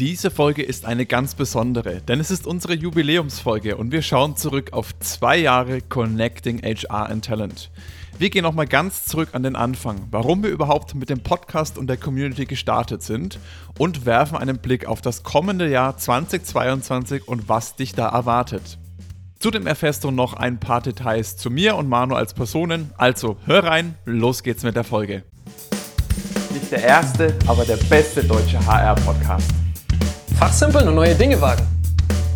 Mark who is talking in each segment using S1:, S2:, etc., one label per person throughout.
S1: Diese Folge ist eine ganz besondere, denn es ist unsere Jubiläumsfolge und wir schauen zurück auf zwei Jahre Connecting HR and Talent. Wir gehen nochmal ganz zurück an den Anfang, warum wir überhaupt mit dem Podcast und der Community gestartet sind und werfen einen Blick auf das kommende Jahr 2022 und was dich da erwartet. Zudem erfährst du noch ein paar Details zu mir und Manu als Personen. Also hör rein, los geht's mit der Folge. Nicht der erste, aber der beste deutsche HR-Podcast.
S2: Fachsimpeln und neue Dinge wagen.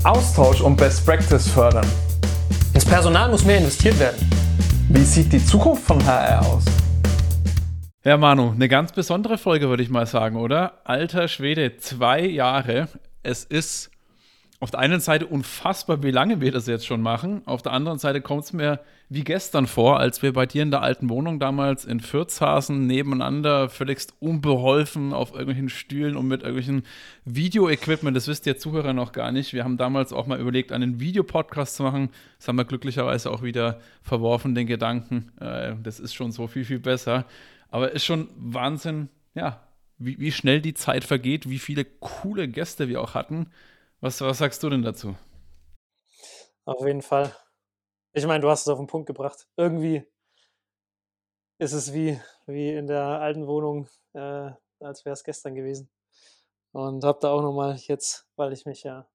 S1: Austausch und Best Practice fördern.
S2: Ins Personal muss mehr investiert werden.
S1: Wie sieht die Zukunft von HR aus? Ja, Manu, eine ganz besondere Folge, würde ich mal sagen, oder? Alter Schwede, zwei Jahre. Es ist auf der einen Seite unfassbar, wie lange wir das jetzt schon machen. Auf der anderen Seite kommt es mir wie gestern vor, als wir bei dir in der alten Wohnung damals in Fürth saßen, nebeneinander, völligst unbeholfen auf irgendwelchen Stühlen und mit irgendwelchen Video-Equipment. Das wisst ihr Zuhörer noch gar nicht. Wir haben damals auch mal überlegt, einen Videopodcast zu machen. Das haben wir glücklicherweise auch wieder verworfen, den Gedanken. Äh, das ist schon so viel, viel besser. Aber ist schon Wahnsinn, ja, wie, wie schnell die Zeit vergeht, wie viele coole Gäste wir auch hatten. Was, was sagst du denn dazu?
S2: Auf jeden Fall. Ich meine, du hast es auf den Punkt gebracht. Irgendwie ist es wie, wie in der alten Wohnung, äh, als wäre es gestern gewesen. Und habe da auch nochmal jetzt, weil ich mich ja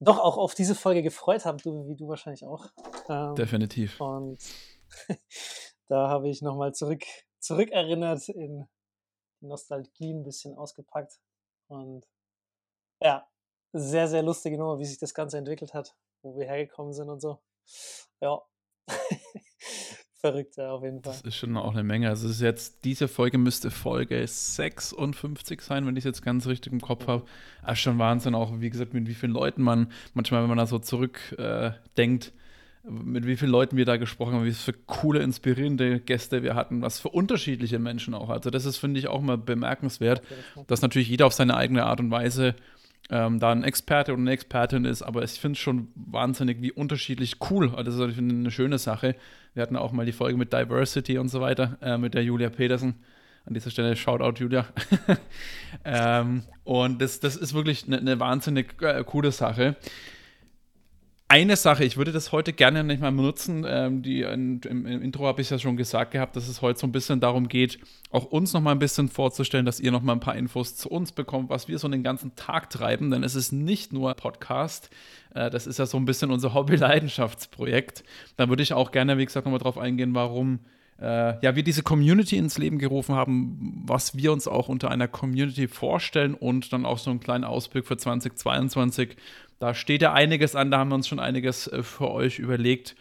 S2: doch auch auf diese Folge gefreut habe, du, wie du wahrscheinlich auch.
S1: Ähm, Definitiv.
S2: Und da habe ich nochmal zurück, zurückerinnert in Nostalgie ein bisschen ausgepackt. Und ja, sehr, sehr lustige Nummer, wie sich das Ganze entwickelt hat, wo wir hergekommen sind und so. Ja. Verrückt, ja, auf jeden Fall.
S1: Das ist schon auch eine Menge. Also, es ist jetzt, diese Folge müsste Folge 56 sein, wenn ich es jetzt ganz richtig im Kopf habe. Ist schon Wahnsinn, auch wie gesagt, mit wie vielen Leuten man, manchmal, wenn man da so zurückdenkt, äh, mit wie vielen Leuten wir da gesprochen haben, wie für coole, inspirierende Gäste wir hatten, was für unterschiedliche Menschen auch. Also, das ist, finde ich, auch mal bemerkenswert, dass natürlich jeder auf seine eigene Art und Weise ähm, da ein Experte oder eine Expertin ist, aber ich finde es schon wahnsinnig, wie unterschiedlich cool. Also das ist eine schöne Sache. Wir hatten auch mal die Folge mit Diversity und so weiter, äh, mit der Julia Petersen. An dieser Stelle Shoutout, Julia. ähm, und das, das ist wirklich eine, eine wahnsinnig äh, coole Sache eine Sache, ich würde das heute gerne nicht mal benutzen. Ähm, die, im, im, Intro habe ich ja schon gesagt gehabt, dass es heute so ein bisschen darum geht, auch uns noch mal ein bisschen vorzustellen, dass ihr noch mal ein paar Infos zu uns bekommt, was wir so den ganzen Tag treiben. Denn es ist nicht nur Podcast, äh, das ist ja so ein bisschen unser Hobby-Leidenschaftsprojekt. Da würde ich auch gerne, wie gesagt, noch mal drauf eingehen, warum äh, ja, wir diese Community ins Leben gerufen haben, was wir uns auch unter einer Community vorstellen und dann auch so einen kleinen Ausblick für 2022 da steht ja einiges an, da haben wir uns schon einiges äh, für euch überlegt.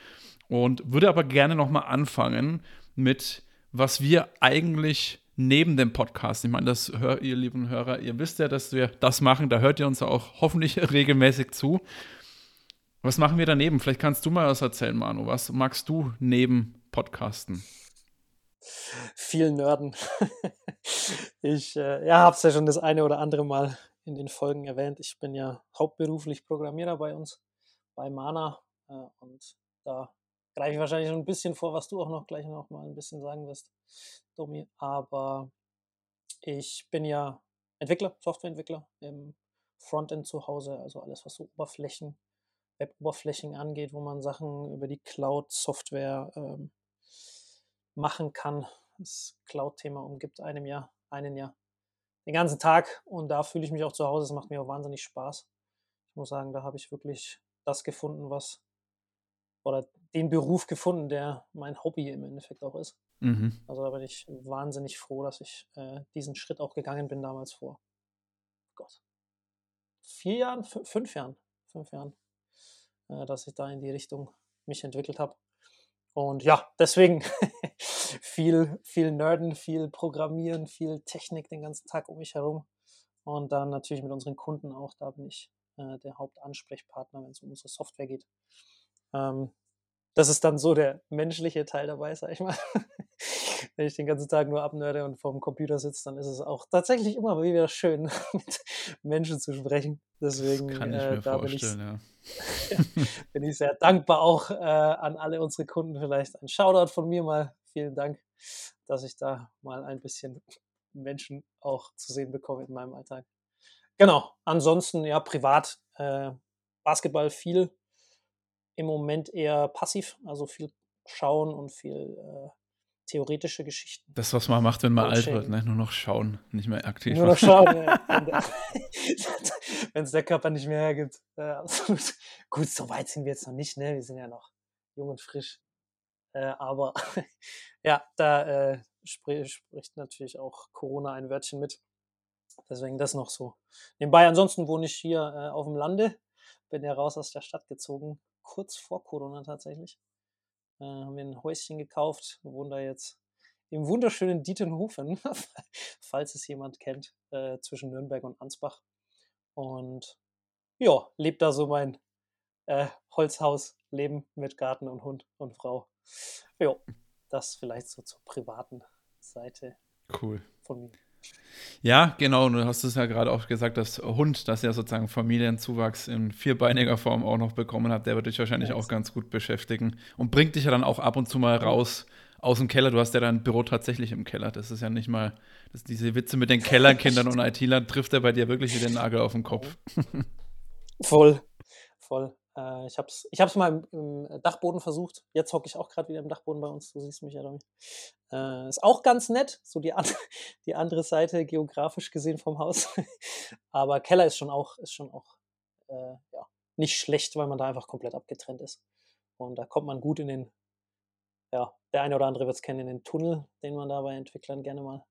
S1: Und würde aber gerne nochmal anfangen mit, was wir eigentlich neben dem Podcast, ich meine, das hört ihr lieben Hörer, ihr wisst ja, dass wir das machen, da hört ihr uns auch hoffentlich regelmäßig zu. Was machen wir daneben? Vielleicht kannst du mal was erzählen, Manu. Was magst du neben Podcasten?
S2: Viel Nörden. ich äh, ja, habe es ja schon das eine oder andere Mal in den Folgen erwähnt. Ich bin ja hauptberuflich Programmierer bei uns, bei Mana. Äh, und da greife ich wahrscheinlich schon ein bisschen vor, was du auch noch gleich noch mal ein bisschen sagen wirst, Domi. Aber ich bin ja Entwickler, Softwareentwickler im Frontend zu Hause, also alles, was so Oberflächen, Web-Oberflächen angeht, wo man Sachen über die Cloud-Software ähm, machen kann. Das Cloud-Thema umgibt einem ja, einen ja den ganzen Tag und da fühle ich mich auch zu Hause. Es macht mir auch wahnsinnig Spaß. Ich muss sagen, da habe ich wirklich das gefunden, was oder den Beruf gefunden, der mein Hobby im Endeffekt auch ist. Mhm. Also da bin ich wahnsinnig froh, dass ich äh, diesen Schritt auch gegangen bin damals vor Gott vier Jahren, fünf Jahren, fünf Jahren, äh, dass ich da in die Richtung mich entwickelt habe. Und ja, deswegen viel, viel Nerden, viel Programmieren, viel Technik den ganzen Tag um mich herum. Und dann natürlich mit unseren Kunden auch, da bin ich äh, der Hauptansprechpartner, wenn es um unsere Software geht. Ähm, das ist dann so der menschliche Teil dabei, sag ich mal. Wenn ich den ganzen Tag nur abnörde und vorm Computer sitze, dann ist es auch tatsächlich immer wieder schön, mit Menschen zu sprechen. Deswegen
S1: äh, da bin ich, ja.
S2: bin ich sehr dankbar auch äh, an alle unsere Kunden. Vielleicht ein Shoutout von mir mal. Vielen Dank, dass ich da mal ein bisschen Menschen auch zu sehen bekomme in meinem Alltag. genau. Ansonsten ja privat äh, Basketball viel. Im Moment eher passiv, also viel schauen und viel äh, theoretische Geschichten.
S1: Das, was man macht, wenn man alt wird, ne? nur noch schauen, nicht mehr aktiv.
S2: Nur noch schauen, ja. wenn es der Körper nicht mehr hergibt. Äh, absolut. Gut, so weit sind wir jetzt noch nicht, ne? Wir sind ja noch jung und frisch. Äh, aber ja, da äh, spr spricht natürlich auch Corona ein Wörtchen mit. Deswegen das noch so. Nebenbei, ansonsten wohne ich hier äh, auf dem Lande, bin ja raus aus der Stadt gezogen, kurz vor Corona tatsächlich. Äh, haben wir ein Häuschen gekauft, wohnen da jetzt im wunderschönen Dietenhofen, falls es jemand kennt, äh, zwischen Nürnberg und Ansbach. Und ja, lebt da so mein äh, Holzhausleben mit Garten und Hund und Frau. Ja, das vielleicht so zur privaten Seite
S1: cool.
S2: von mir.
S1: Ja, genau. Du hast es ja gerade auch gesagt, dass Hund, das ja sozusagen Familienzuwachs in vierbeiniger Form auch noch bekommen hat, der wird dich wahrscheinlich yes. auch ganz gut beschäftigen und bringt dich ja dann auch ab und zu mal raus aus dem Keller. Du hast ja dein Büro tatsächlich im Keller. Das ist ja nicht mal, das, diese Witze mit den Kellerkindern und IT-Lern trifft er bei dir wirklich den Nagel auf den Kopf.
S2: Voll, voll. Äh, ich habe es ich hab's mal im, im, Dachboden versucht. Jetzt hocke ich auch gerade wieder im Dachboden bei uns. Du siehst mich ja, Domi. Äh, ist auch ganz nett, so die, an, die andere Seite geografisch gesehen vom Haus. Aber Keller ist schon auch, ist schon auch äh, ja, nicht schlecht, weil man da einfach komplett abgetrennt ist. Und da kommt man gut in den, ja, der eine oder andere wird es kennen, in den Tunnel, den man da bei Entwicklern gerne mal,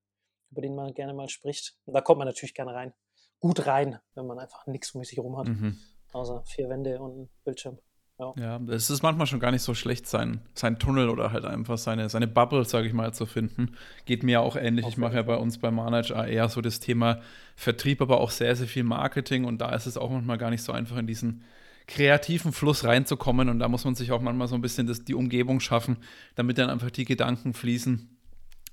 S2: über den man gerne mal spricht. Und da kommt man natürlich gerne rein. Gut rein, wenn man einfach nichts um sich herum hat. Mhm außer vier Wände und ein Bildschirm. Ja.
S1: ja, es ist manchmal schon gar nicht so schlecht, sein, sein Tunnel oder halt einfach seine, seine Bubble, sage ich mal, zu finden. Geht mir auch ähnlich. Auf ich mache ja bei uns bei Manage eher so das Thema Vertrieb, aber auch sehr, sehr viel Marketing und da ist es auch manchmal gar nicht so einfach in diesen kreativen Fluss reinzukommen und da muss man sich auch manchmal so ein bisschen das, die Umgebung schaffen, damit dann einfach die Gedanken fließen,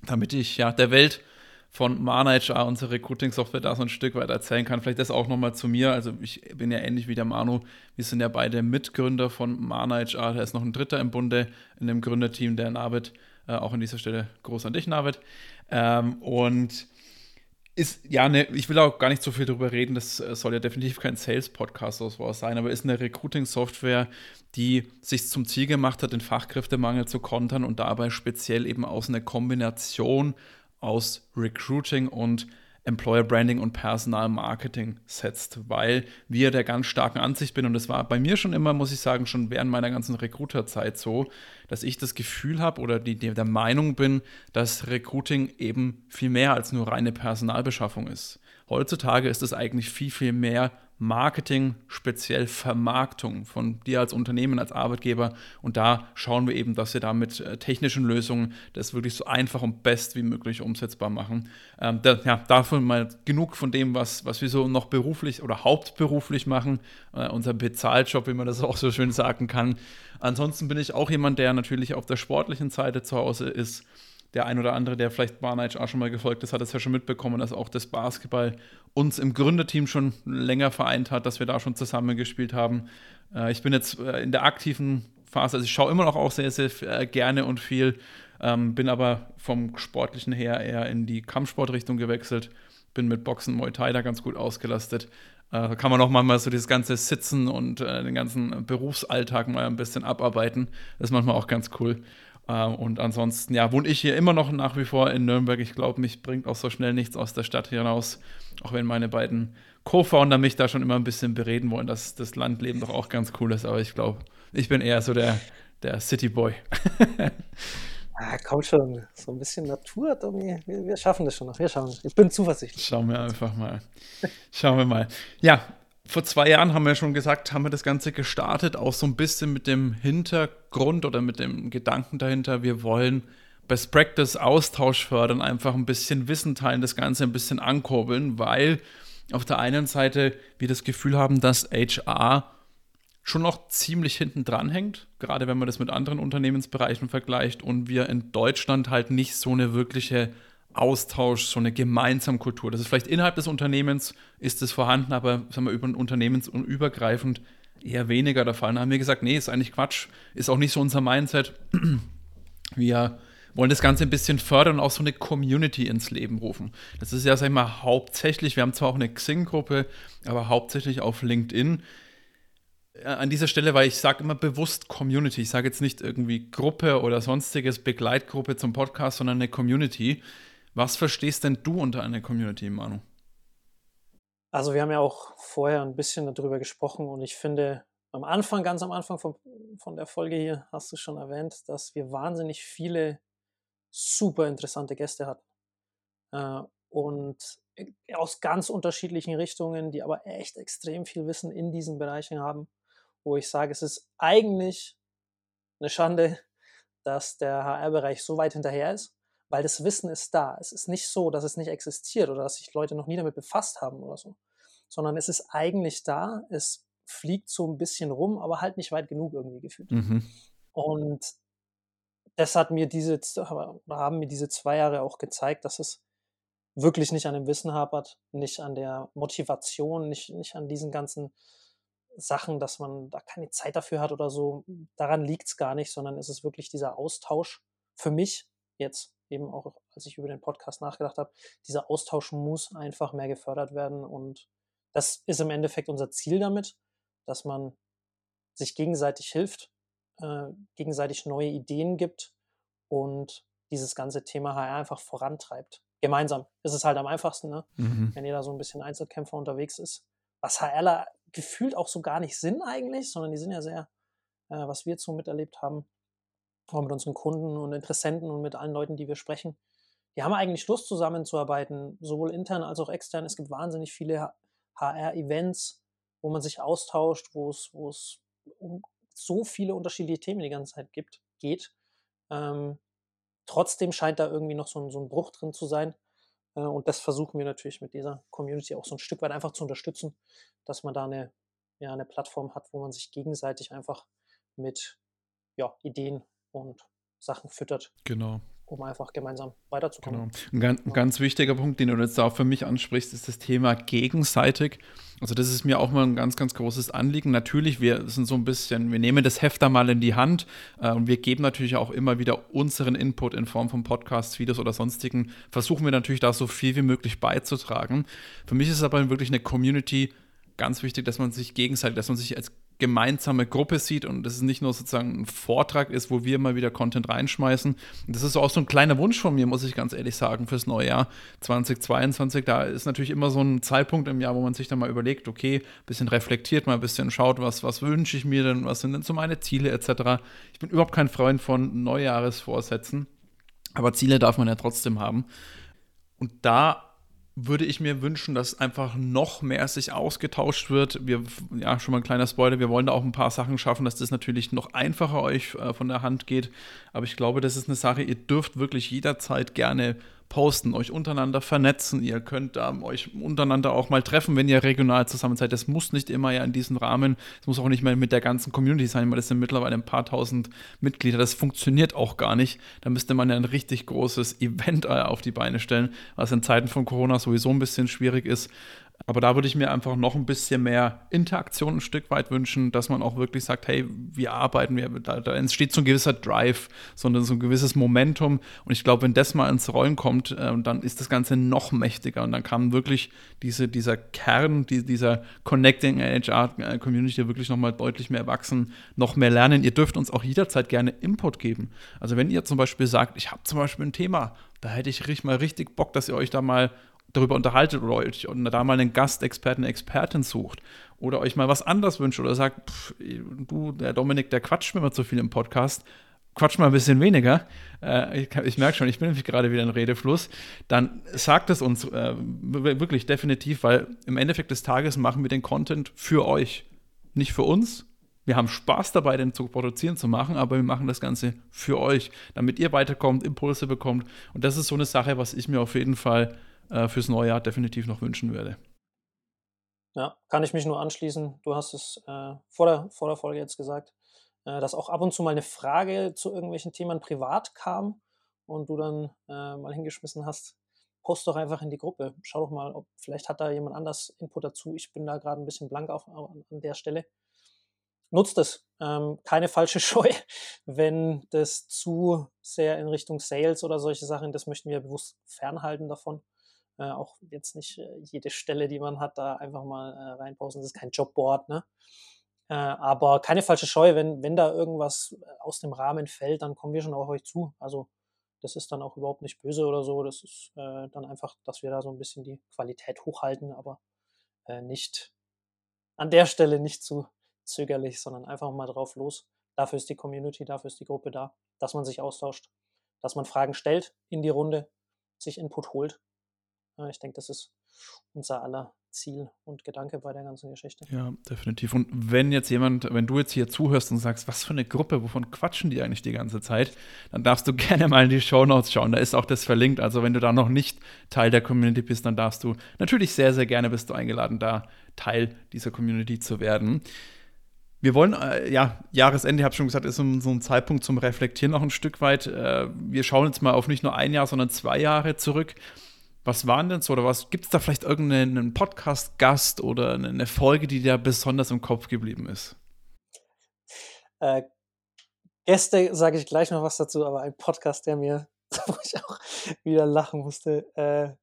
S1: damit ich ja der Welt von Mana HR, unsere Recruiting-Software, da so ein Stück weit erzählen kann. Vielleicht das auch nochmal zu mir. Also ich bin ja ähnlich wie der Manu. Wir sind ja beide Mitgründer von Mana HR. Da ist noch ein Dritter im Bunde in dem Gründerteam, der Navid. Äh, auch an dieser Stelle groß an dich, Navid. Ähm, und ist, ja, ne, ich will auch gar nicht so viel darüber reden, das äh, soll ja definitiv kein Sales-Podcast oder sowas sein, aber ist eine Recruiting-Software, die sich zum Ziel gemacht hat, den Fachkräftemangel zu kontern und dabei speziell eben aus einer Kombination aus Recruiting und Employer Branding und Personal Marketing setzt, weil wir der ganz starken Ansicht bin und das war bei mir schon immer, muss ich sagen, schon während meiner ganzen Recruiter-Zeit so, dass ich das Gefühl habe oder die, der Meinung bin, dass Recruiting eben viel mehr als nur reine Personalbeschaffung ist. Heutzutage ist es eigentlich viel, viel mehr Marketing, speziell Vermarktung von dir als Unternehmen, als Arbeitgeber. Und da schauen wir eben, dass wir da mit äh, technischen Lösungen das wirklich so einfach und best wie möglich umsetzbar machen. Ähm, da, ja, dafür mal genug von dem, was, was wir so noch beruflich oder hauptberuflich machen. Äh, unser Bezahljob, wie man das auch so schön sagen kann. Ansonsten bin ich auch jemand, der natürlich auf der sportlichen Seite zu Hause ist der ein oder andere, der vielleicht Barnage auch schon mal gefolgt ist, hat es ja schon mitbekommen, dass auch das Basketball uns im Gründerteam schon länger vereint hat, dass wir da schon zusammengespielt haben. Äh, ich bin jetzt äh, in der aktiven Phase, also ich schaue immer noch auch sehr, sehr äh, gerne und viel, ähm, bin aber vom Sportlichen her eher in die Kampfsportrichtung gewechselt, bin mit Boxen Muay Thai da ganz gut ausgelastet. Äh, da kann man auch mal so dieses ganze Sitzen und äh, den ganzen Berufsalltag mal ein bisschen abarbeiten. Das ist manchmal auch ganz cool. Äh, und ansonsten, ja, wohne ich hier immer noch nach wie vor in Nürnberg. Ich glaube, mich bringt auch so schnell nichts aus der Stadt hinaus. Auch wenn meine beiden Co-Founder mich da schon immer ein bisschen bereden wollen, dass das Landleben doch auch ganz cool ist. Aber ich glaube, ich bin eher so der, der City-Boy.
S2: Ah, komm schon, so ein bisschen Natur, Tommy. Wir, wir, schaffen das schon noch. Wir schauen. Ich bin zuversichtlich.
S1: Schauen wir einfach mal. Schauen wir mal. Ja, vor zwei Jahren haben wir schon gesagt, haben wir das Ganze gestartet, auch so ein bisschen mit dem Hintergrund oder mit dem Gedanken dahinter, wir wollen Best Practice Austausch fördern, einfach ein bisschen Wissen teilen, das Ganze ein bisschen ankurbeln, weil auf der einen Seite wir das Gefühl haben, dass HR schon noch ziemlich hinten dran hängt, gerade wenn man das mit anderen Unternehmensbereichen vergleicht und wir in Deutschland halt nicht so eine wirkliche Austausch, so eine gemeinsame Kultur. Das ist vielleicht innerhalb des Unternehmens ist es vorhanden, aber sagen wir über unternehmensübergreifend eher weniger der Fall. Da haben wir gesagt, nee, ist eigentlich Quatsch, ist auch nicht so unser Mindset. Wir wollen das Ganze ein bisschen fördern und auch so eine Community ins Leben rufen. Das ist ja, sag ich mal, hauptsächlich, wir haben zwar auch eine Xing-Gruppe, aber hauptsächlich auf LinkedIn. Äh, an dieser Stelle, weil ich sage immer bewusst Community. Ich sage jetzt nicht irgendwie Gruppe oder sonstiges Begleitgruppe zum Podcast, sondern eine Community. Was verstehst denn du unter einer Community, Manu?
S2: Also wir haben ja auch vorher ein bisschen darüber gesprochen und ich finde, am Anfang, ganz am Anfang von, von der Folge hier, hast du schon erwähnt, dass wir wahnsinnig viele super interessante Gäste hatten. Äh, und aus ganz unterschiedlichen Richtungen, die aber echt extrem viel Wissen in diesen Bereichen haben, wo ich sage, es ist eigentlich eine Schande, dass der HR-Bereich so weit hinterher ist, weil das Wissen ist da. Es ist nicht so, dass es nicht existiert oder dass sich Leute noch nie damit befasst haben oder so, sondern es ist eigentlich da. Es fliegt so ein bisschen rum, aber halt nicht weit genug irgendwie gefühlt. Mhm. Und das hat mir diese, haben mir diese zwei Jahre auch gezeigt, dass es wirklich nicht an dem Wissen hapert, nicht an der Motivation, nicht, nicht an diesen ganzen Sachen, dass man da keine Zeit dafür hat oder so. Daran liegt es gar nicht, sondern es ist wirklich dieser Austausch für mich jetzt eben auch, als ich über den Podcast nachgedacht habe, dieser Austausch muss einfach mehr gefördert werden und das ist im Endeffekt unser Ziel damit dass man sich gegenseitig hilft, äh, gegenseitig neue Ideen gibt und dieses ganze Thema HR einfach vorantreibt. Gemeinsam ist es halt am einfachsten, ne? mhm. wenn jeder so ein bisschen Einzelkämpfer unterwegs ist. Was HRler gefühlt auch so gar nicht sind eigentlich, sondern die sind ja sehr, äh, was wir jetzt so miterlebt haben, auch mit unseren Kunden und Interessenten und mit allen Leuten, die wir sprechen. Die haben eigentlich Lust zusammenzuarbeiten, sowohl intern als auch extern. Es gibt wahnsinnig viele HR-Events, wo man sich austauscht, wo es, wo es um so viele unterschiedliche Themen die ganze Zeit gibt, geht. Ähm, trotzdem scheint da irgendwie noch so ein, so ein Bruch drin zu sein. Äh, und das versuchen wir natürlich mit dieser Community auch so ein Stück weit einfach zu unterstützen, dass man da eine, ja, eine Plattform hat, wo man sich gegenseitig einfach mit ja, Ideen und Sachen füttert.
S1: Genau
S2: um einfach gemeinsam weiterzukommen.
S1: Genau. Ein ganz, ein ganz, wichtiger Punkt, den du jetzt auch für mich ansprichst, ist das Thema gegenseitig. Also das ist mir auch mal ein ganz, ganz großes Anliegen. Natürlich, wir sind so ein bisschen, wir nehmen das Heft da mal in die Hand äh, und wir geben natürlich auch immer wieder unseren Input in Form von Podcasts, Videos oder sonstigen. Versuchen wir natürlich da so viel wie möglich beizutragen. Für mich ist es aber wirklich eine Community ganz wichtig, dass man sich gegenseitig, dass man sich als gemeinsame Gruppe sieht und ist nicht nur sozusagen ein Vortrag ist, wo wir immer wieder Content reinschmeißen. Und das ist auch so ein kleiner Wunsch von mir, muss ich ganz ehrlich sagen, fürs neue Jahr 2022. Da ist natürlich immer so ein Zeitpunkt im Jahr, wo man sich dann mal überlegt, okay, ein bisschen reflektiert, mal ein bisschen schaut, was, was wünsche ich mir denn, was sind denn so meine Ziele etc. Ich bin überhaupt kein Freund von Neujahresvorsätzen, aber Ziele darf man ja trotzdem haben. Und da würde ich mir wünschen, dass einfach noch mehr sich ausgetauscht wird. Wir, ja, schon mal ein kleiner Spoiler, wir wollen da auch ein paar Sachen schaffen, dass das natürlich noch einfacher euch äh, von der Hand geht. Aber ich glaube, das ist eine Sache, ihr dürft wirklich jederzeit gerne posten, euch untereinander vernetzen. Ihr könnt ähm, euch untereinander auch mal treffen, wenn ihr regional zusammen seid. Das muss nicht immer ja in diesem Rahmen, es muss auch nicht mehr mit der ganzen Community sein, weil das sind mittlerweile ein paar tausend Mitglieder. Das funktioniert auch gar nicht. Da müsste man ja ein richtig großes Event äh, auf die Beine stellen, was in Zeiten von Corona sowieso ein bisschen schwierig ist. Aber da würde ich mir einfach noch ein bisschen mehr Interaktion ein Stück weit wünschen, dass man auch wirklich sagt, hey, wir arbeiten, wir, da, da entsteht so ein gewisser Drive, sondern so ein gewisses Momentum. Und ich glaube, wenn das mal ins Rollen kommt, äh, dann ist das Ganze noch mächtiger. Und dann kann wirklich diese, dieser Kern, die, dieser Connecting HR Community wirklich nochmal deutlich mehr wachsen, noch mehr lernen. Ihr dürft uns auch jederzeit gerne Input geben. Also wenn ihr zum Beispiel sagt, ich habe zum Beispiel ein Thema, da hätte ich mal richtig Bock, dass ihr euch da mal darüber unterhaltet oder euch da mal einen Gastexperten, Expertin sucht oder euch mal was anderes wünscht oder sagt, pff, du, der Dominik, der quatscht mir immer zu viel im Podcast, quatscht mal ein bisschen weniger. Äh, ich, ich merke schon, ich bin nämlich gerade wieder in Redefluss. Dann sagt es uns äh, wirklich definitiv, weil im Endeffekt des Tages machen wir den Content für euch, nicht für uns. Wir haben Spaß dabei, den zu produzieren, zu machen, aber wir machen das Ganze für euch, damit ihr weiterkommt, Impulse bekommt. Und das ist so eine Sache, was ich mir auf jeden Fall äh, fürs neue Jahr definitiv noch wünschen würde.
S2: Ja, kann ich mich nur anschließen. Du hast es äh, vor, der, vor der Folge jetzt gesagt, äh, dass auch ab und zu mal eine Frage zu irgendwelchen Themen privat kam und du dann äh, mal hingeschmissen hast. Post doch einfach in die Gruppe. Schau doch mal, ob vielleicht hat da jemand anders Input dazu. Ich bin da gerade ein bisschen blank auf, an der Stelle. nutzt es. Ähm, keine falsche Scheu, wenn das zu sehr in Richtung Sales oder solche Sachen, das möchten wir bewusst fernhalten davon. Äh, auch jetzt nicht äh, jede Stelle, die man hat, da einfach mal äh, reinposten. Das ist kein Jobboard, ne? Äh, aber keine falsche Scheu, wenn, wenn da irgendwas äh, aus dem Rahmen fällt, dann kommen wir schon auf euch zu. Also das ist dann auch überhaupt nicht böse oder so. Das ist äh, dann einfach, dass wir da so ein bisschen die Qualität hochhalten, aber äh, nicht an der Stelle nicht zu zögerlich, sondern einfach mal drauf los. Dafür ist die Community, dafür ist die Gruppe da, dass man sich austauscht, dass man Fragen stellt in die Runde, sich Input holt. Ich denke, das ist unser aller Ziel und Gedanke bei der ganzen Geschichte.
S1: Ja, definitiv. Und wenn jetzt jemand, wenn du jetzt hier zuhörst und sagst, was für eine Gruppe, wovon quatschen die eigentlich die ganze Zeit, dann darfst du gerne mal in die Show Notes schauen. Da ist auch das verlinkt. Also wenn du da noch nicht Teil der Community bist, dann darfst du natürlich sehr, sehr gerne bist du eingeladen, da Teil dieser Community zu werden. Wir wollen, äh, ja, Jahresende, ich habe schon gesagt, ist so ein, so ein, Zeitpunkt zum Reflektieren noch ein Stück weit. Äh, wir schauen jetzt mal auf nicht nur ein Jahr, sondern zwei Jahre zurück. Was waren denn so oder was gibt es da vielleicht irgendeinen Podcast-Gast oder eine Folge, die dir besonders im Kopf geblieben ist?
S2: Äh, Gäste sage ich gleich noch was dazu, aber ein Podcast, der mir, wo ich auch wieder lachen musste, äh,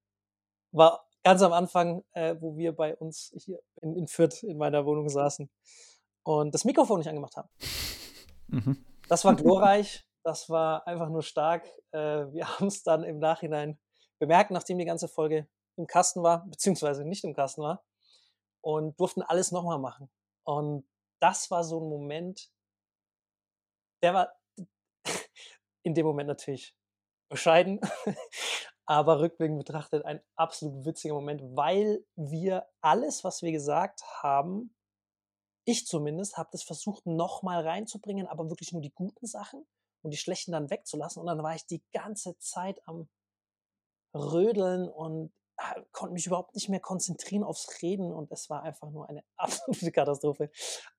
S2: war ganz am Anfang, äh, wo wir bei uns hier in, in Fürth in meiner Wohnung saßen und das Mikrofon nicht angemacht haben. Mhm. Das war glorreich, das war einfach nur stark. Äh, wir haben es dann im Nachhinein bemerkt, nachdem die ganze Folge im Kasten war, beziehungsweise nicht im Kasten war, und durften alles nochmal machen. Und das war so ein Moment, der war in dem Moment natürlich bescheiden, aber rückblickend betrachtet ein absolut witziger Moment, weil wir alles, was wir gesagt haben, ich zumindest, habe das versucht nochmal reinzubringen, aber wirklich nur die guten Sachen und die schlechten dann wegzulassen. Und dann war ich die ganze Zeit am Rödeln und ah, konnte mich überhaupt nicht mehr konzentrieren aufs Reden und es war einfach nur eine absolute Katastrophe.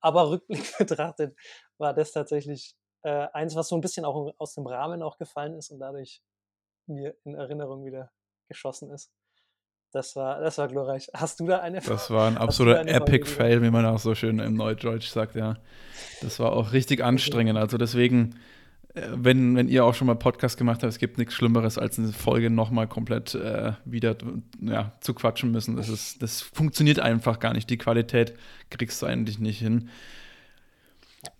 S2: Aber rückblickend betrachtet war das tatsächlich äh, eins, was so ein bisschen auch aus dem Rahmen auch gefallen ist und dadurch mir in Erinnerung wieder geschossen ist. Das war, das war glorreich. Hast du da eine
S1: Das war ein absoluter Epic-Fail, wie man auch so schön im Neudeutsch sagt, ja. Das war auch richtig anstrengend. Also deswegen wenn, wenn ihr auch schon mal Podcast gemacht habt, es gibt nichts Schlimmeres, als eine Folge nochmal komplett äh, wieder ja, zu quatschen müssen. Das, ist, das funktioniert einfach gar nicht. Die Qualität kriegst du eigentlich nicht hin.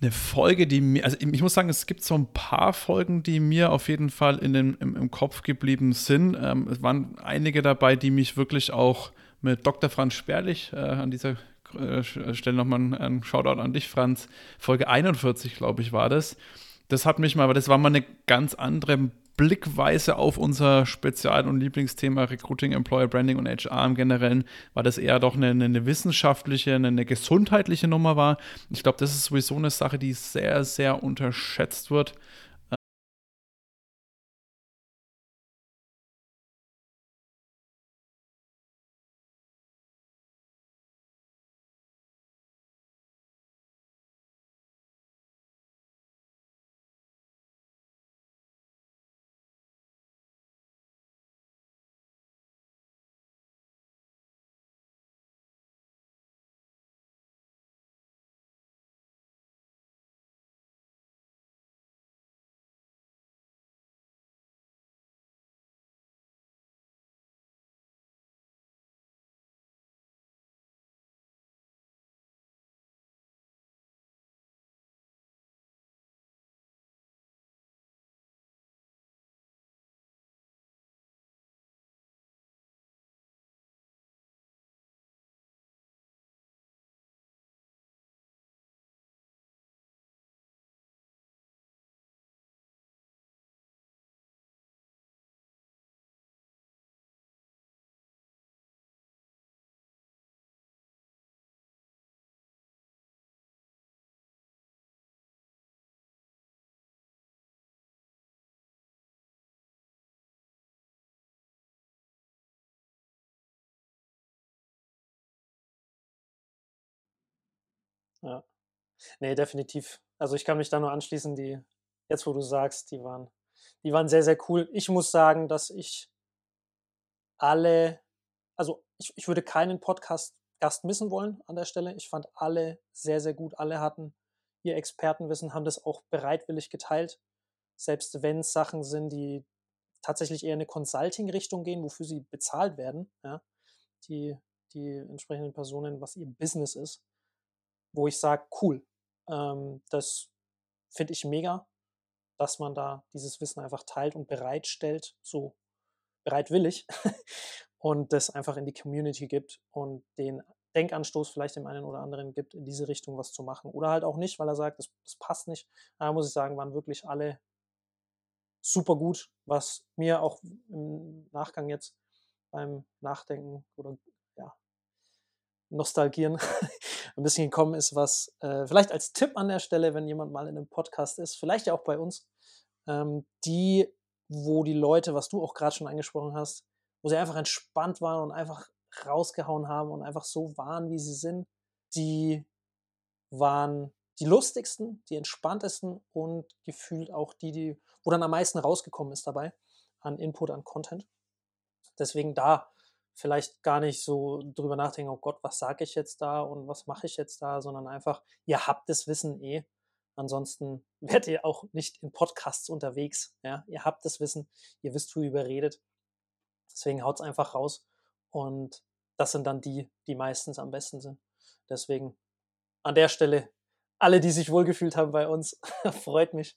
S1: Eine Folge, die mir, also ich muss sagen, es gibt so ein paar Folgen, die mir auf jeden Fall in den, im, im Kopf geblieben sind. Ähm, es waren einige dabei, die mich wirklich auch mit Dr. Franz Sperlich äh, an dieser äh, Stelle nochmal einen Shoutout an dich, Franz. Folge 41, glaube ich, war das das hat mich mal, aber das war mal eine ganz andere Blickweise auf unser Spezial- und Lieblingsthema Recruiting, Employer Branding und HR im Generellen, weil das eher doch eine, eine wissenschaftliche, eine, eine, gesundheitliche Nummer war. Ich glaube, das ist sowieso eine Sache, die sehr, sehr unterschätzt wird.
S2: Ja. Nee, definitiv. Also ich kann mich da nur anschließen, die, jetzt wo du sagst, die waren, die waren sehr, sehr cool. Ich muss sagen, dass ich alle, also ich, ich würde keinen Podcast-Gast missen wollen an der Stelle. Ich fand alle sehr, sehr gut. Alle hatten ihr Expertenwissen, haben das auch bereitwillig geteilt, selbst wenn es Sachen sind, die tatsächlich eher in eine Consulting-Richtung gehen, wofür sie bezahlt werden, ja, die, die entsprechenden Personen, was ihr Business ist, wo ich sage, cool, ähm, das finde ich mega, dass man da dieses Wissen einfach teilt und bereitstellt, so bereitwillig und das einfach in die Community gibt und den Denkanstoß vielleicht dem einen oder anderen gibt, in diese Richtung was zu machen. Oder halt auch nicht, weil er sagt, das, das passt nicht. Da muss ich sagen, waren wirklich alle super gut, was mir auch im Nachgang jetzt beim Nachdenken oder Nostalgieren ein bisschen gekommen ist, was äh, vielleicht als Tipp an der Stelle, wenn jemand mal in einem Podcast ist, vielleicht ja auch bei uns, ähm, die, wo die Leute, was du auch gerade schon angesprochen hast, wo sie einfach entspannt waren und einfach rausgehauen haben und einfach so waren, wie sie sind, die waren die lustigsten, die entspanntesten und gefühlt auch die, die, wo dann am meisten rausgekommen ist dabei an Input, an Content. Deswegen da vielleicht gar nicht so drüber nachdenken, oh Gott, was sage ich jetzt da und was mache ich jetzt da, sondern einfach, ihr habt das Wissen eh. Ansonsten werdet ihr auch nicht in Podcasts unterwegs. Ja? Ihr habt das Wissen, ihr wisst, wo ihr überredet. Deswegen haut es einfach raus. Und das sind dann die, die meistens am besten sind. Deswegen an der Stelle alle, die sich wohlgefühlt haben bei uns, freut mich.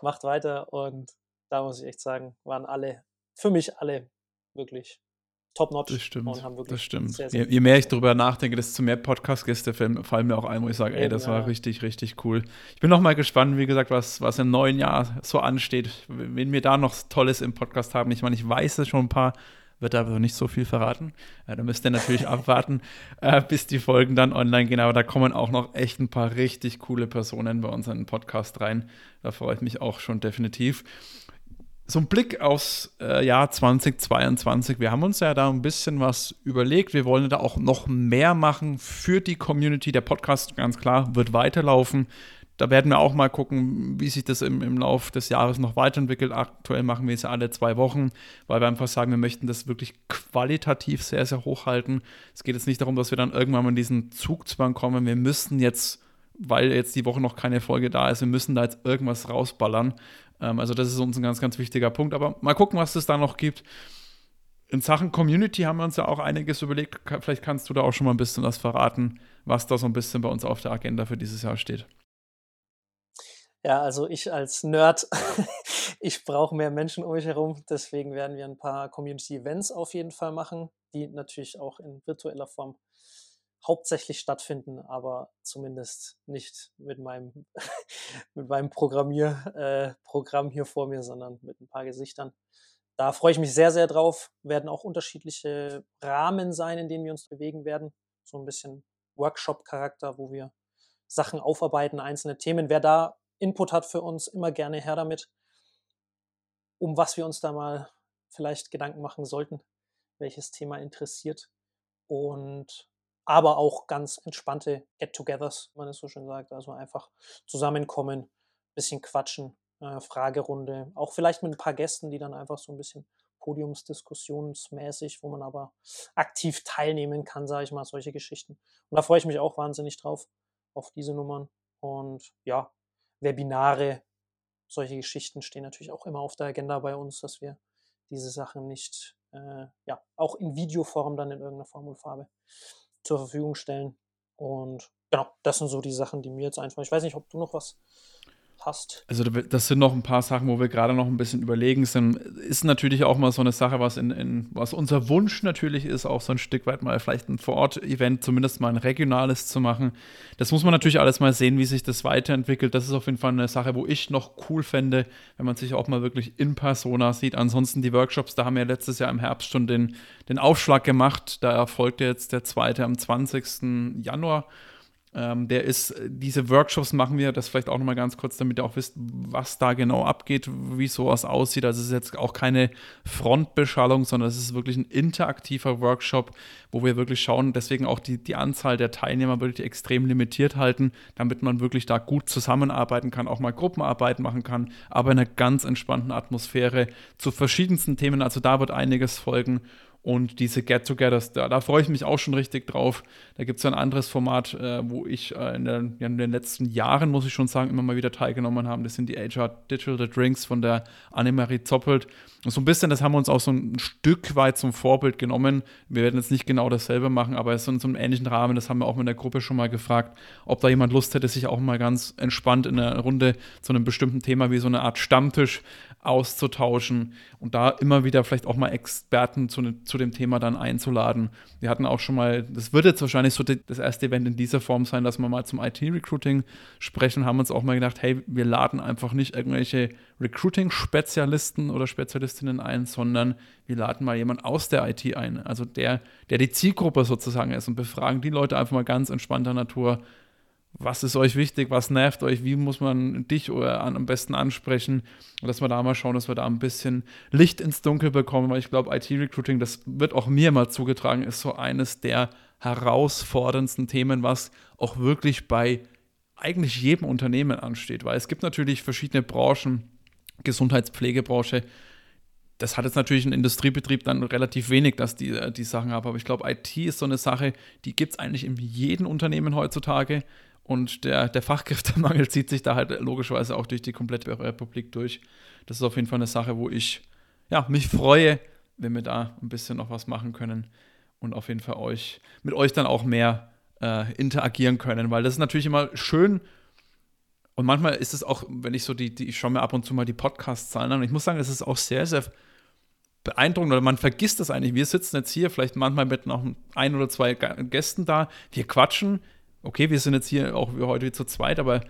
S2: Macht weiter. Und da muss ich echt sagen, waren alle, für mich alle wirklich top-notch.
S1: Das stimmt. das stimmt. Sehr, sehr je, je, mehr ich darüber nachdenke, desto mehr Podcast-Gäste fallen mir auch ein, wo ich sage, ey, das war richtig, richtig cool. Ich bin noch mal gespannt, wie gesagt, was, was im neuen Jahr so ansteht. Wenn wir da noch Tolles im Podcast haben. Ich meine, ich weiß es schon ein paar, wird aber nicht so viel verraten. Äh, da müsst ihr natürlich abwarten, äh, bis die Folgen dann online gehen. Aber da kommen auch noch echt ein paar richtig coole Personen bei uns in den Podcast rein. Da freue ich mich auch schon definitiv so ein Blick aufs äh, Jahr 2022. Wir haben uns ja da ein bisschen was überlegt. Wir wollen da auch noch mehr machen für die Community. Der Podcast, ganz klar, wird weiterlaufen. Da werden wir auch mal gucken, wie sich das im, im Lauf des Jahres noch weiterentwickelt. Aktuell machen wir es ja alle zwei Wochen, weil wir einfach sagen, wir möchten das wirklich qualitativ sehr, sehr hoch halten. Es geht jetzt nicht darum, dass wir dann irgendwann mal in diesen Zugzwang kommen. Wir müssen jetzt weil jetzt die Woche noch keine Folge da ist, wir müssen da jetzt irgendwas rausballern. Ähm, also das ist uns ein ganz, ganz wichtiger Punkt. Aber mal gucken, was es da noch gibt. In Sachen Community haben wir uns ja auch einiges überlegt. Vielleicht kannst du da auch schon mal ein bisschen was verraten, was da so ein bisschen bei uns auf der Agenda für dieses Jahr steht.
S2: Ja, also ich als Nerd, ich brauche mehr Menschen um mich herum. Deswegen werden wir ein paar Community-Events auf jeden Fall machen, die natürlich auch in virtueller Form hauptsächlich stattfinden, aber zumindest nicht mit meinem, mit meinem Programmierprogramm äh, hier vor mir, sondern mit ein paar Gesichtern. Da freue ich mich sehr, sehr drauf. Werden auch unterschiedliche Rahmen sein, in denen wir uns bewegen werden. So ein bisschen Workshop-Charakter, wo wir Sachen aufarbeiten, einzelne Themen. Wer da Input hat für uns, immer gerne her damit, um was wir uns da mal vielleicht Gedanken machen sollten, welches Thema interessiert. Und aber auch ganz entspannte Get-togethers, man es so schön sagt. Also einfach zusammenkommen, bisschen quatschen, äh, Fragerunde, auch vielleicht mit ein paar Gästen, die dann einfach so ein bisschen podiumsdiskussionsmäßig, wo man aber aktiv teilnehmen kann, sage ich mal, solche Geschichten. Und da freue ich mich auch wahnsinnig drauf, auf diese Nummern. Und ja, Webinare, solche Geschichten stehen natürlich auch immer auf der Agenda bei uns, dass wir diese Sachen nicht, äh, ja, auch in Videoform dann in irgendeiner Form und Farbe zur Verfügung stellen. Und genau, das sind so die Sachen, die mir jetzt einfallen. Ich weiß nicht, ob du noch was hast.
S1: Also das sind noch ein paar Sachen, wo wir gerade noch ein bisschen überlegen sind. Ist natürlich auch mal so eine Sache, was in, in was unser Wunsch natürlich ist, auch so ein Stück weit mal vielleicht ein Vor-Ort-Event, zumindest mal ein regionales zu machen. Das muss man natürlich alles mal sehen, wie sich das weiterentwickelt. Das ist auf jeden Fall eine Sache, wo ich noch cool fände, wenn man sich auch mal wirklich in Persona sieht. Ansonsten die Workshops, da haben wir letztes Jahr im Herbst schon den, den Aufschlag gemacht. Da erfolgt jetzt der zweite am 20. Januar. Ähm, der ist, diese Workshops machen wir, das vielleicht auch nochmal ganz kurz, damit ihr auch wisst, was da genau abgeht, wie sowas aussieht. Also es ist jetzt auch keine Frontbeschallung, sondern es ist wirklich ein interaktiver Workshop, wo wir wirklich schauen, deswegen auch die, die Anzahl der Teilnehmer wirklich extrem limitiert halten, damit man wirklich da gut zusammenarbeiten kann, auch mal Gruppenarbeit machen kann, aber in einer ganz entspannten Atmosphäre zu verschiedensten Themen. Also da wird einiges folgen. Und diese Get-Togethers, da, da freue ich mich auch schon richtig drauf. Da gibt es ein anderes Format, äh, wo ich äh, in, der, ja, in, den letzten Jahren, muss ich schon sagen, immer mal wieder teilgenommen habe. Das sind die HR Digital Drinks von der Annemarie Zoppelt. So ein bisschen, das haben wir uns auch so ein Stück weit zum Vorbild genommen. Wir werden jetzt nicht genau dasselbe machen, aber es ist in so einem ähnlichen Rahmen. Das haben wir auch mit der Gruppe schon mal gefragt, ob da jemand Lust hätte, sich auch mal ganz entspannt in einer Runde zu einem bestimmten Thema wie so eine Art Stammtisch auszutauschen und da immer wieder vielleicht auch mal Experten zu, ne, zu dem Thema dann einzuladen. Wir hatten auch schon mal, das wird jetzt wahrscheinlich so das erste Event in dieser Form sein, dass wir mal zum IT-Recruiting sprechen, haben uns auch mal gedacht, hey, wir laden einfach nicht irgendwelche Recruiting-Spezialisten oder Spezialistinnen ein, sondern wir laden mal jemanden aus der IT ein, also der, der die Zielgruppe sozusagen ist und befragen die Leute einfach mal ganz entspannter Natur, was ist euch wichtig, was nervt euch, wie muss man dich oder an, am besten ansprechen? Und dass wir da mal schauen, dass wir da ein bisschen Licht ins Dunkel bekommen, weil ich glaube, IT-Recruiting, das wird auch mir mal zugetragen, ist so eines der herausforderndsten Themen, was auch wirklich bei eigentlich jedem Unternehmen ansteht, weil es gibt natürlich verschiedene Branchen, Gesundheitspflegebranche, das hat jetzt natürlich ein Industriebetrieb dann relativ wenig, dass die die Sachen haben. Aber ich glaube, IT ist so eine Sache, die gibt es eigentlich in jedem Unternehmen heutzutage. Und der, der Fachkräftemangel zieht sich da halt logischerweise auch durch die komplette Republik durch. Das ist auf jeden Fall eine Sache, wo ich ja, mich freue, wenn wir da ein bisschen noch was machen können und auf jeden Fall euch, mit euch dann auch mehr äh, interagieren können, weil das ist natürlich immer schön. Und manchmal ist es auch, wenn ich so die, die ich schaue mir ab und zu mal die Podcast-Zahlen an ich muss sagen, es ist auch sehr, sehr beeindruckend oder man vergisst das eigentlich. Wir sitzen jetzt hier vielleicht manchmal mit noch ein oder zwei Gästen da, wir quatschen, okay, wir sind jetzt hier auch heute zu zweit, aber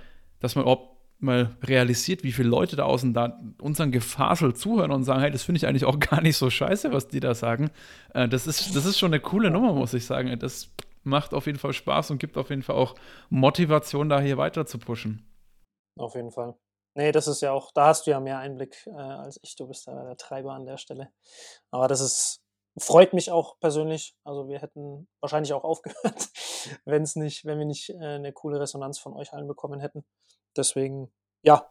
S1: dass man überhaupt mal realisiert, wie viele Leute da außen da unseren Gefasel zuhören und sagen, hey, das finde ich eigentlich auch gar nicht so scheiße, was die da sagen. Äh, das, ist, das ist schon eine coole Nummer, muss ich sagen. Das macht auf jeden Fall Spaß und gibt auf jeden Fall auch Motivation, da hier weiter zu pushen.
S2: Auf jeden Fall. Nee, das ist ja auch, da hast du ja mehr Einblick äh, als ich. Du bist da der Treiber an der Stelle. Aber das ist freut mich auch persönlich. Also wir hätten wahrscheinlich auch aufgehört, wenn es nicht, wenn wir nicht äh, eine coole Resonanz von euch allen bekommen hätten. Deswegen, ja,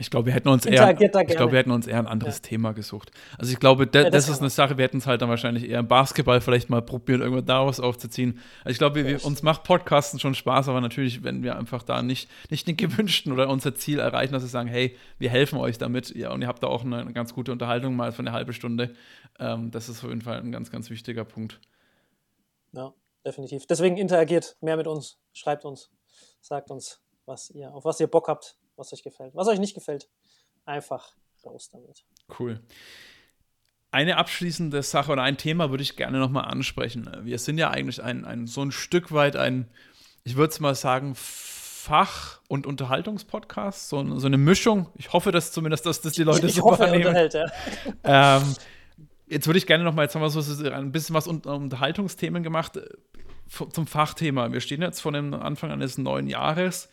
S1: ich glaube, wir hätten uns eher, ich glaube, wir hätten uns eher ein anderes ja. Thema gesucht. Also ich glaube, de, ja, das, das ist eine Sache, wir hätten es halt dann wahrscheinlich eher im Basketball vielleicht mal probiert, irgendwas daraus aufzuziehen. Also ich glaube, wir, uns macht Podcasten schon Spaß, aber natürlich, wenn wir einfach da nicht, nicht den gewünschten oder unser Ziel erreichen, dass wir sagen, hey, wir helfen euch damit, ja, und ihr habt da auch eine, eine ganz gute Unterhaltung mal für eine halbe Stunde. Ähm, das ist auf jeden Fall ein ganz, ganz wichtiger Punkt.
S2: Ja, definitiv. Deswegen interagiert mehr mit uns, schreibt uns, sagt uns, was ihr, auf was ihr Bock habt was euch gefällt. Was euch nicht gefällt, einfach raus damit.
S1: Cool. Eine abschließende Sache oder ein Thema würde ich gerne nochmal ansprechen. Wir sind ja eigentlich ein, ein so ein Stück weit ein, ich würde es mal sagen, Fach- und Unterhaltungspodcast, so, so eine Mischung. Ich hoffe, dass zumindest dass das die Leute ich, ich so hoffe, wahrnehmen. Ja. Ähm, jetzt würde ich gerne nochmal, jetzt haben wir so ein bisschen was unter Unterhaltungsthemen gemacht zum Fachthema. Wir stehen jetzt vor dem Anfang eines neuen Jahres.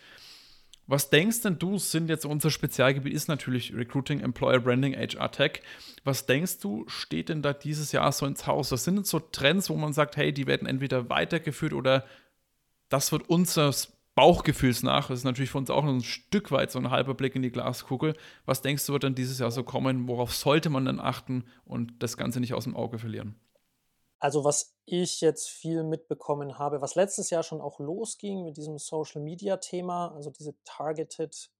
S1: Was denkst denn du, sind jetzt unser Spezialgebiet ist natürlich Recruiting, Employer Branding, HR Tech. Was denkst du, steht denn da dieses Jahr so ins Haus? Was sind denn so Trends, wo man sagt, hey, die werden entweder weitergeführt oder das wird unseres Bauchgefühls nach, das ist natürlich für uns auch ein Stück weit so ein halber Blick in die Glaskugel. Was denkst du, wird dann dieses Jahr so kommen? Worauf sollte man dann achten und das Ganze nicht aus dem Auge verlieren?
S2: Also was ich jetzt viel mitbekommen habe, was letztes Jahr schon auch losging mit diesem Social-Media-Thema, also diese targeted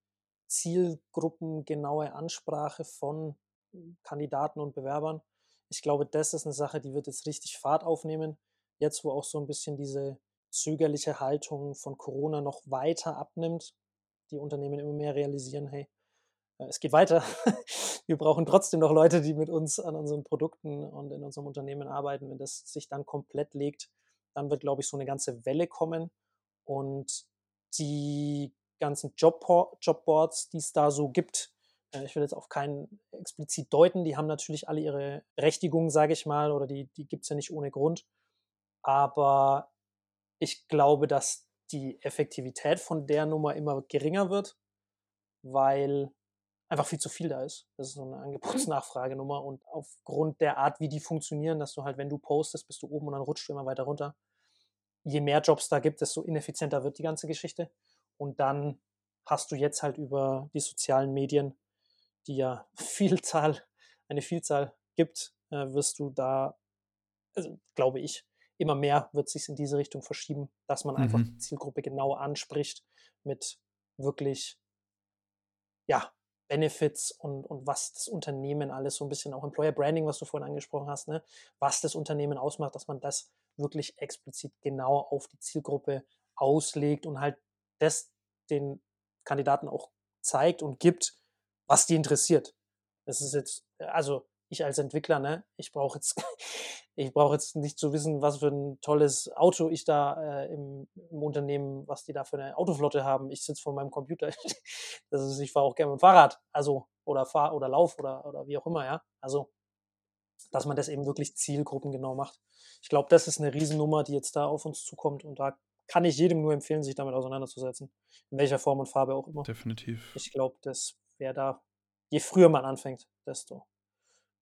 S2: Zielgruppen, genaue Ansprache von Kandidaten und Bewerbern. Ich glaube, das ist eine Sache, die wird jetzt richtig Fahrt aufnehmen. Jetzt, wo auch so ein bisschen diese zögerliche Haltung von Corona noch weiter abnimmt, die Unternehmen immer mehr realisieren, hey, es geht weiter. Wir brauchen trotzdem noch Leute, die mit uns an unseren Produkten und in unserem Unternehmen arbeiten. Wenn das sich dann komplett legt, dann wird, glaube ich, so eine ganze Welle kommen. Und die ganzen Job Jobboards, die es da so gibt, äh, ich will jetzt auf keinen explizit deuten, die haben natürlich alle ihre Berechtigung, sage ich mal, oder die, die gibt es ja nicht ohne Grund. Aber ich glaube, dass die Effektivität von der Nummer immer geringer wird, weil einfach viel zu viel da ist. Das ist so eine Angebotsnachfragenummer und aufgrund der Art, wie die funktionieren, dass du halt, wenn du postest, bist du oben und dann rutscht du immer weiter runter. Je mehr Jobs da gibt, desto ineffizienter wird die ganze Geschichte. Und dann hast du jetzt halt über die sozialen Medien, die ja Vielzahl, eine Vielzahl gibt, äh, wirst du da also glaube ich, immer mehr wird sich in diese Richtung verschieben, dass man einfach die
S1: Mhm.
S2: Zielgruppe genau anspricht mit wirklich, ja, Benefits und, und was das Unternehmen alles so ein bisschen auch Employer Branding, was du vorhin angesprochen hast, ne, was das Unternehmen ausmacht, dass man das wirklich explizit genau auf die Zielgruppe auslegt und halt das den Kandidaten auch zeigt und gibt, was die interessiert. Das ist jetzt, also ich als Entwickler, ne, ich brauche jetzt, ich brauche jetzt nicht zu wissen, was für ein tolles Auto ich da äh, im, im Unternehmen, was die da für eine Autoflotte haben. Ich sitze vor meinem Computer. das ist, ich fahre auch gerne mit dem Fahrrad, also oder fahr oder lauf oder, oder wie auch immer, ja. Also, dass man das eben wirklich zielgruppengenau macht. Ich glaube, das ist eine Riesennummer, die jetzt da auf uns zukommt und da kann ich jedem nur empfehlen, sich damit auseinanderzusetzen. In welcher Form und Farbe auch immer.
S1: Definitiv.
S2: Ich glaube, das wäre da, je früher man anfängt, desto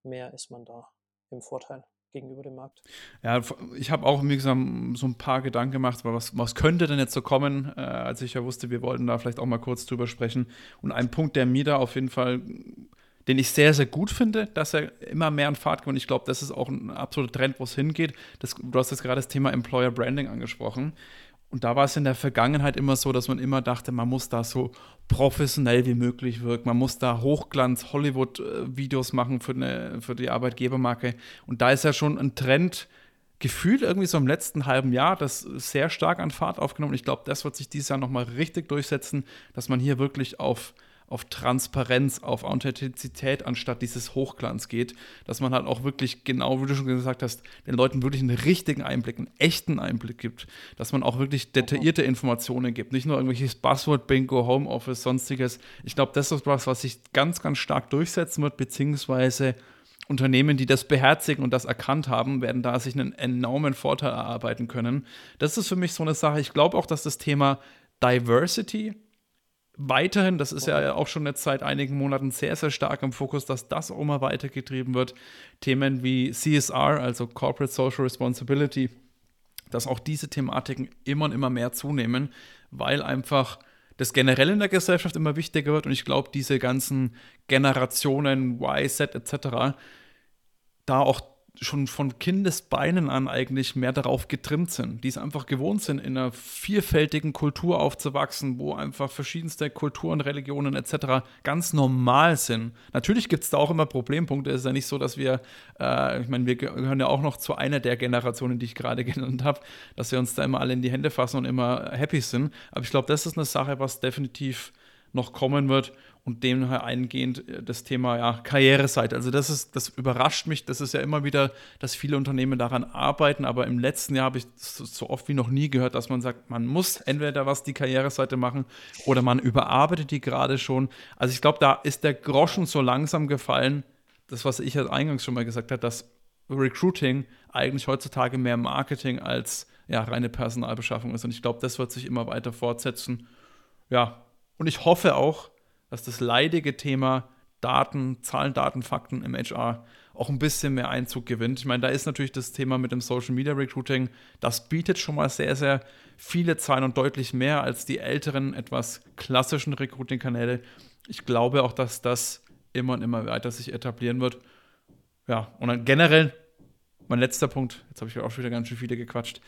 S2: mehr ist man da im Vorteil gegenüber dem Markt.
S1: Ja, ich habe auch, wie gesagt, so ein paar Gedanken gemacht, was, was könnte denn jetzt so kommen, äh, als ich ja wusste, wir wollten da vielleicht auch mal kurz drüber sprechen. Und ein Punkt, der mir da auf jeden Fall, den ich sehr, sehr gut finde, dass er immer mehr an Fahrt kommt. Ich glaube, das ist auch ein absoluter Trend, wo es hingeht. Das, du hast jetzt gerade das Thema Employer Branding angesprochen. Und da war es in der Vergangenheit immer so, dass man immer dachte, man muss da so professionell wie möglich wirken. Man muss da Hochglanz-Hollywood-Videos machen für, eine, für die Arbeitgebermarke. Und da ist ja schon ein Trend, gefühlt irgendwie so im letzten halben Jahr, das sehr stark an Fahrt aufgenommen. Ich glaube, das wird sich dieses Jahr nochmal richtig durchsetzen, dass man hier wirklich auf auf Transparenz, auf Authentizität anstatt dieses Hochglanz geht, dass man halt auch wirklich genau, wie du schon gesagt hast, den Leuten wirklich einen richtigen Einblick, einen echten Einblick gibt, dass man auch wirklich detaillierte Informationen gibt, nicht nur irgendwelches Buzzword-Bingo, Homeoffice, sonstiges. Ich glaube, das ist was, was sich ganz, ganz stark durchsetzen wird, beziehungsweise Unternehmen, die das beherzigen und das erkannt haben, werden da sich einen enormen Vorteil erarbeiten können. Das ist für mich so eine Sache. Ich glaube auch, dass das Thema Diversity weiterhin, das ist ja auch schon jetzt seit einigen Monaten sehr, sehr stark im Fokus, dass das auch mal weitergetrieben wird. Themen wie CSR, also Corporate Social Responsibility, dass auch diese Thematiken immer und immer mehr zunehmen, weil einfach das generell in der Gesellschaft immer wichtiger wird und ich glaube, diese ganzen Generationen Y, Z etc. da auch schon von Kindesbeinen an eigentlich mehr darauf getrimmt sind, die es einfach gewohnt sind, in einer vielfältigen Kultur aufzuwachsen, wo einfach verschiedenste Kulturen, Religionen etc. ganz normal sind. Natürlich gibt es da auch immer Problempunkte. Es ist ja nicht so, dass wir, äh, ich meine, wir gehören ja auch noch zu einer der Generationen, die ich gerade genannt habe, dass wir uns da immer alle in die Hände fassen und immer happy sind. Aber ich glaube, das ist eine Sache, was definitiv noch kommen wird und dem eingehend das Thema ja, Karriereseite. Also das ist, das überrascht mich. Das ist ja immer wieder, dass viele Unternehmen daran arbeiten, aber im letzten Jahr habe ich so oft wie noch nie gehört, dass man sagt, man muss entweder was die Karriereseite machen oder man überarbeitet die gerade schon. Also ich glaube, da ist der Groschen so langsam gefallen, das, was ich ja eingangs schon mal gesagt habe, dass Recruiting eigentlich heutzutage mehr Marketing als ja, reine Personalbeschaffung ist. Und ich glaube, das wird sich immer weiter fortsetzen. Ja, und ich hoffe auch, dass das leidige Thema Daten, Zahlen, Daten, Fakten im HR auch ein bisschen mehr Einzug gewinnt. Ich meine, da ist natürlich das Thema mit dem Social Media Recruiting, das bietet schon mal sehr, sehr viele Zahlen und deutlich mehr als die älteren, etwas klassischen Recruiting-Kanäle. Ich glaube auch, dass das immer und immer weiter sich etablieren wird. Ja, und dann generell, mein letzter Punkt, jetzt habe ich auch schon wieder ganz schön viele gequatscht,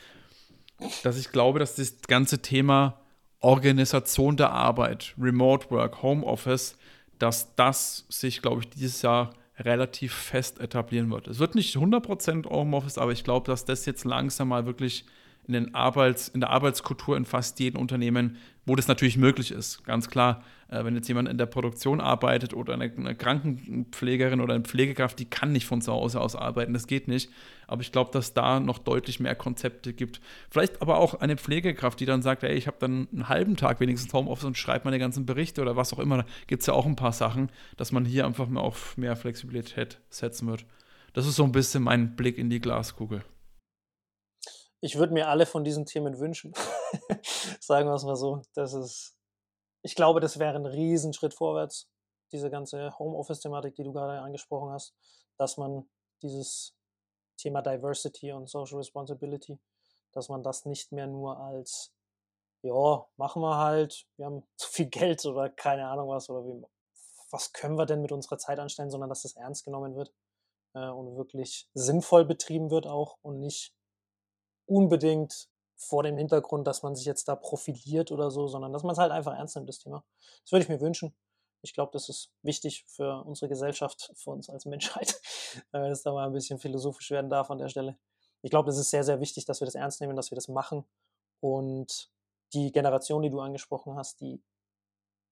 S1: dass ich glaube, dass das ganze Thema Organisation der Arbeit, Remote Work, Homeoffice, dass das sich, glaube ich, dieses Jahr relativ fest etablieren wird. Es wird nicht 100% Homeoffice, aber ich glaube, dass das jetzt langsam mal wirklich in, den Arbeits-, in der Arbeitskultur in fast jedem Unternehmen, wo das natürlich möglich ist. Ganz klar, äh, wenn jetzt jemand in der Produktion arbeitet oder eine, eine, Krankenpflegerin oder eine Pflegekraft, die kann nicht von zu Hause aus arbeiten, das geht nicht. Aber ich glaube, dass da noch deutlich mehr Konzepte gibt. Vielleicht aber auch eine Pflegekraft, die dann sagt, ey, ich habe dann einen halben Tag wenigstens Homeoffice und schreibe meine ganzen Berichte oder was auch immer. Da gibt es ja auch ein paar Sachen, dass man hier einfach mal auf mehr Flexibilität setzen wird. Das ist so ein bisschen mein Blick in die Glaskugel
S2: ich würde mir alle von diesen Themen wünschen. Sagen wir es mal so. Das ist, ich glaube, das wäre ein Riesenschritt vorwärts, diese ganze Homeoffice-Thematik, die du gerade angesprochen hast, dass man dieses Thema Diversity und Social Responsibility, dass man das nicht mehr nur als, ja, machen wir halt, wir haben zu viel Geld oder keine Ahnung was, oder wie, was können wir denn mit unserer Zeit anstellen, sondern dass das ernst genommen wird. äh, und wirklich sinnvoll betrieben wird auch und nicht unbedingt vor dem Hintergrund, dass man sich jetzt da profiliert oder so, sondern dass man es halt einfach ernst nimmt, das Thema. Das würde ich mir wünschen. Ich glaube, das ist wichtig für unsere Gesellschaft, für uns als Menschheit, wenn es da mal ein bisschen philosophisch werden darf an der Stelle. Ich glaube, es ist sehr, sehr wichtig, dass wir das ernst nehmen, dass wir das machen. Und die Generation, die du angesprochen hast, die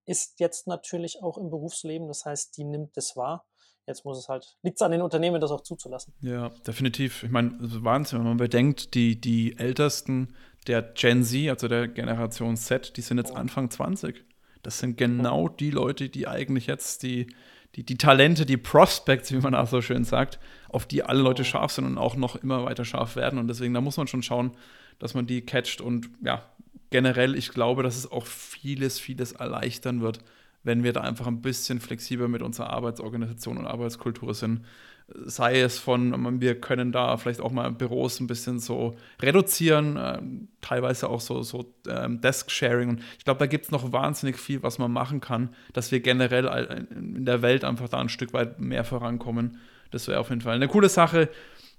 S2: ist jetzt natürlich auch im Berufsleben. Das heißt, die nimmt das wahr. Jetzt muss es halt, liegt es an den Unternehmen, das auch zuzulassen.
S1: Ja, definitiv. Ich meine, Wahnsinn, wenn man bedenkt, die, die Ältesten der Gen Z, also der Generation Z, die sind jetzt oh. Anfang 20. Das sind genau die Leute, die eigentlich jetzt die, die, die Talente, die Prospects, wie man auch so schön sagt, auf die alle Leute scharf sind und auch noch immer weiter scharf werden. Und deswegen, da muss man schon schauen, dass man die catcht. Und ja, generell, ich glaube, dass es auch vieles, vieles erleichtern wird, wenn wir da einfach ein bisschen flexibler mit unserer Arbeitsorganisation und Arbeitskultur sind. Sei es von, wir können da vielleicht auch mal Büros ein bisschen so reduzieren, äh, teilweise auch so, so ähm, Desk-Sharing. Und ich glaube, da gibt es noch wahnsinnig viel, was man machen kann, dass wir generell in der Welt einfach da ein Stück weit mehr vorankommen. Das wäre auf jeden Fall eine coole Sache.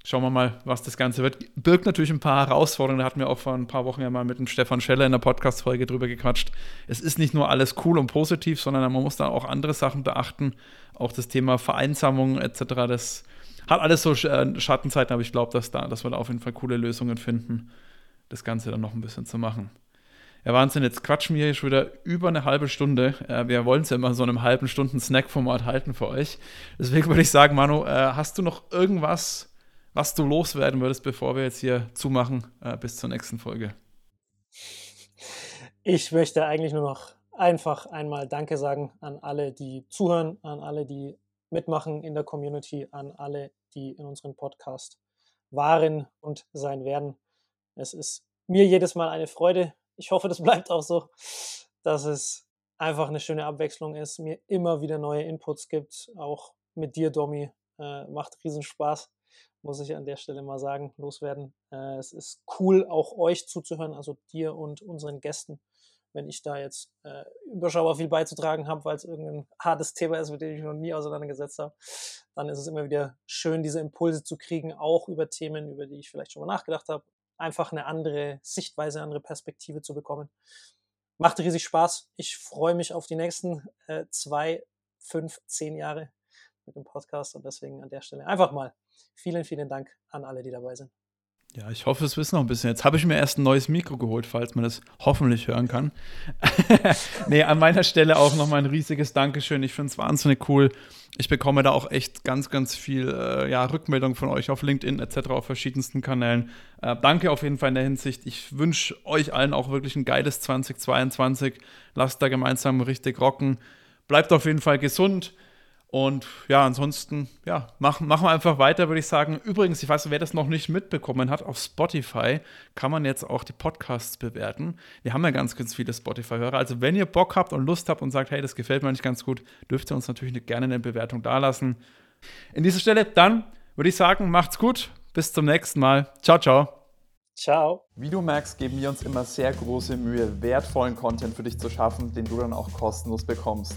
S1: Schauen wir mal, was das Ganze wird. Birgt natürlich ein paar Herausforderungen. Da hatten wir auch vor ein paar Wochen ja mal mit dem Stefan Scheller in der Podcast-Folge drüber gequatscht. Es ist nicht nur alles cool und positiv, sondern man muss da auch andere Sachen beachten. Auch das Thema Vereinsamung etc. Das hat alles so äh, Schattenzeiten, aber ich glaube, dass, da, dass wir da auf jeden Fall coole Lösungen finden, das Ganze dann noch ein bisschen zu machen. Ja, Wahnsinn, jetzt quatschen wir hier schon wieder über eine halbe Stunde. Äh, wir wollen es ja immer so einem halben Stunden Snack-Format halten für euch. Deswegen würde ich sagen, Manu, äh, hast du noch irgendwas was du loswerden würdest, bevor wir jetzt hier zumachen äh, bis zur nächsten Folge.
S2: Ich möchte eigentlich nur noch einfach einmal Danke sagen an alle, die zuhören, an alle, die mitmachen in der Community, an alle, die in unserem Podcast waren und sein werden. Es ist mir jedes Mal eine Freude. Ich hoffe, das bleibt auch so, dass es einfach eine schöne Abwechslung ist, mir immer wieder neue Inputs gibt, auch mit dir, Domi. Äh, macht riesen Spaß muss ich an der Stelle mal sagen, loswerden. Äh, es ist cool, auch euch zuzuhören, also dir und unseren Gästen, wenn ich da jetzt äh, überschaubar viel beizutragen habe, weil es irgendein hartes Thema ist, mit dem ich mich noch nie auseinandergesetzt habe, dann ist es immer wieder schön, diese Impulse zu kriegen, auch über Themen, über die ich vielleicht schon mal nachgedacht habe, einfach eine andere Sichtweise, eine andere Perspektive zu bekommen. Macht riesig Spaß. Ich freue mich auf die nächsten äh, zwei, fünf, zehn Jahre mit dem Podcast und deswegen an der Stelle einfach mal vielen, vielen Dank an alle, die dabei sind.
S1: Ja, ich hoffe, es wissen noch ein bisschen. Jetzt habe ich mir erst ein neues Mikro geholt, falls man das hoffentlich hören kann. nee, an meiner Stelle auch nochmal ein riesiges Dankeschön. Ich finde es wahnsinnig cool. Ich bekomme da auch echt ganz, ganz viel äh, ja, Rückmeldung von euch auf LinkedIn etc., auf verschiedensten Kanälen. Äh, danke auf jeden Fall in der Hinsicht. Ich wünsche euch allen auch wirklich ein geiles 2022. Lasst da gemeinsam richtig rocken. Bleibt auf jeden Fall gesund. Und ja, ansonsten, ja, machen, machen wir einfach weiter, würde ich sagen. Übrigens, ich weiß nicht, wer das noch nicht mitbekommen hat, auf Spotify kann man jetzt auch die Podcasts bewerten. Wir haben ja ganz, ganz viele Spotify-Hörer. Also, wenn ihr Bock habt und Lust habt und sagt, hey, das gefällt mir nicht ganz gut, dürft ihr uns natürlich gerne eine Bewertung dalassen. In dieser Stelle, dann würde ich sagen, macht's gut. Bis zum nächsten Mal. Ciao, ciao.
S2: Ciao.
S1: Wie du merkst, geben wir uns immer sehr große Mühe, wertvollen Content für dich zu schaffen, den du dann auch kostenlos bekommst.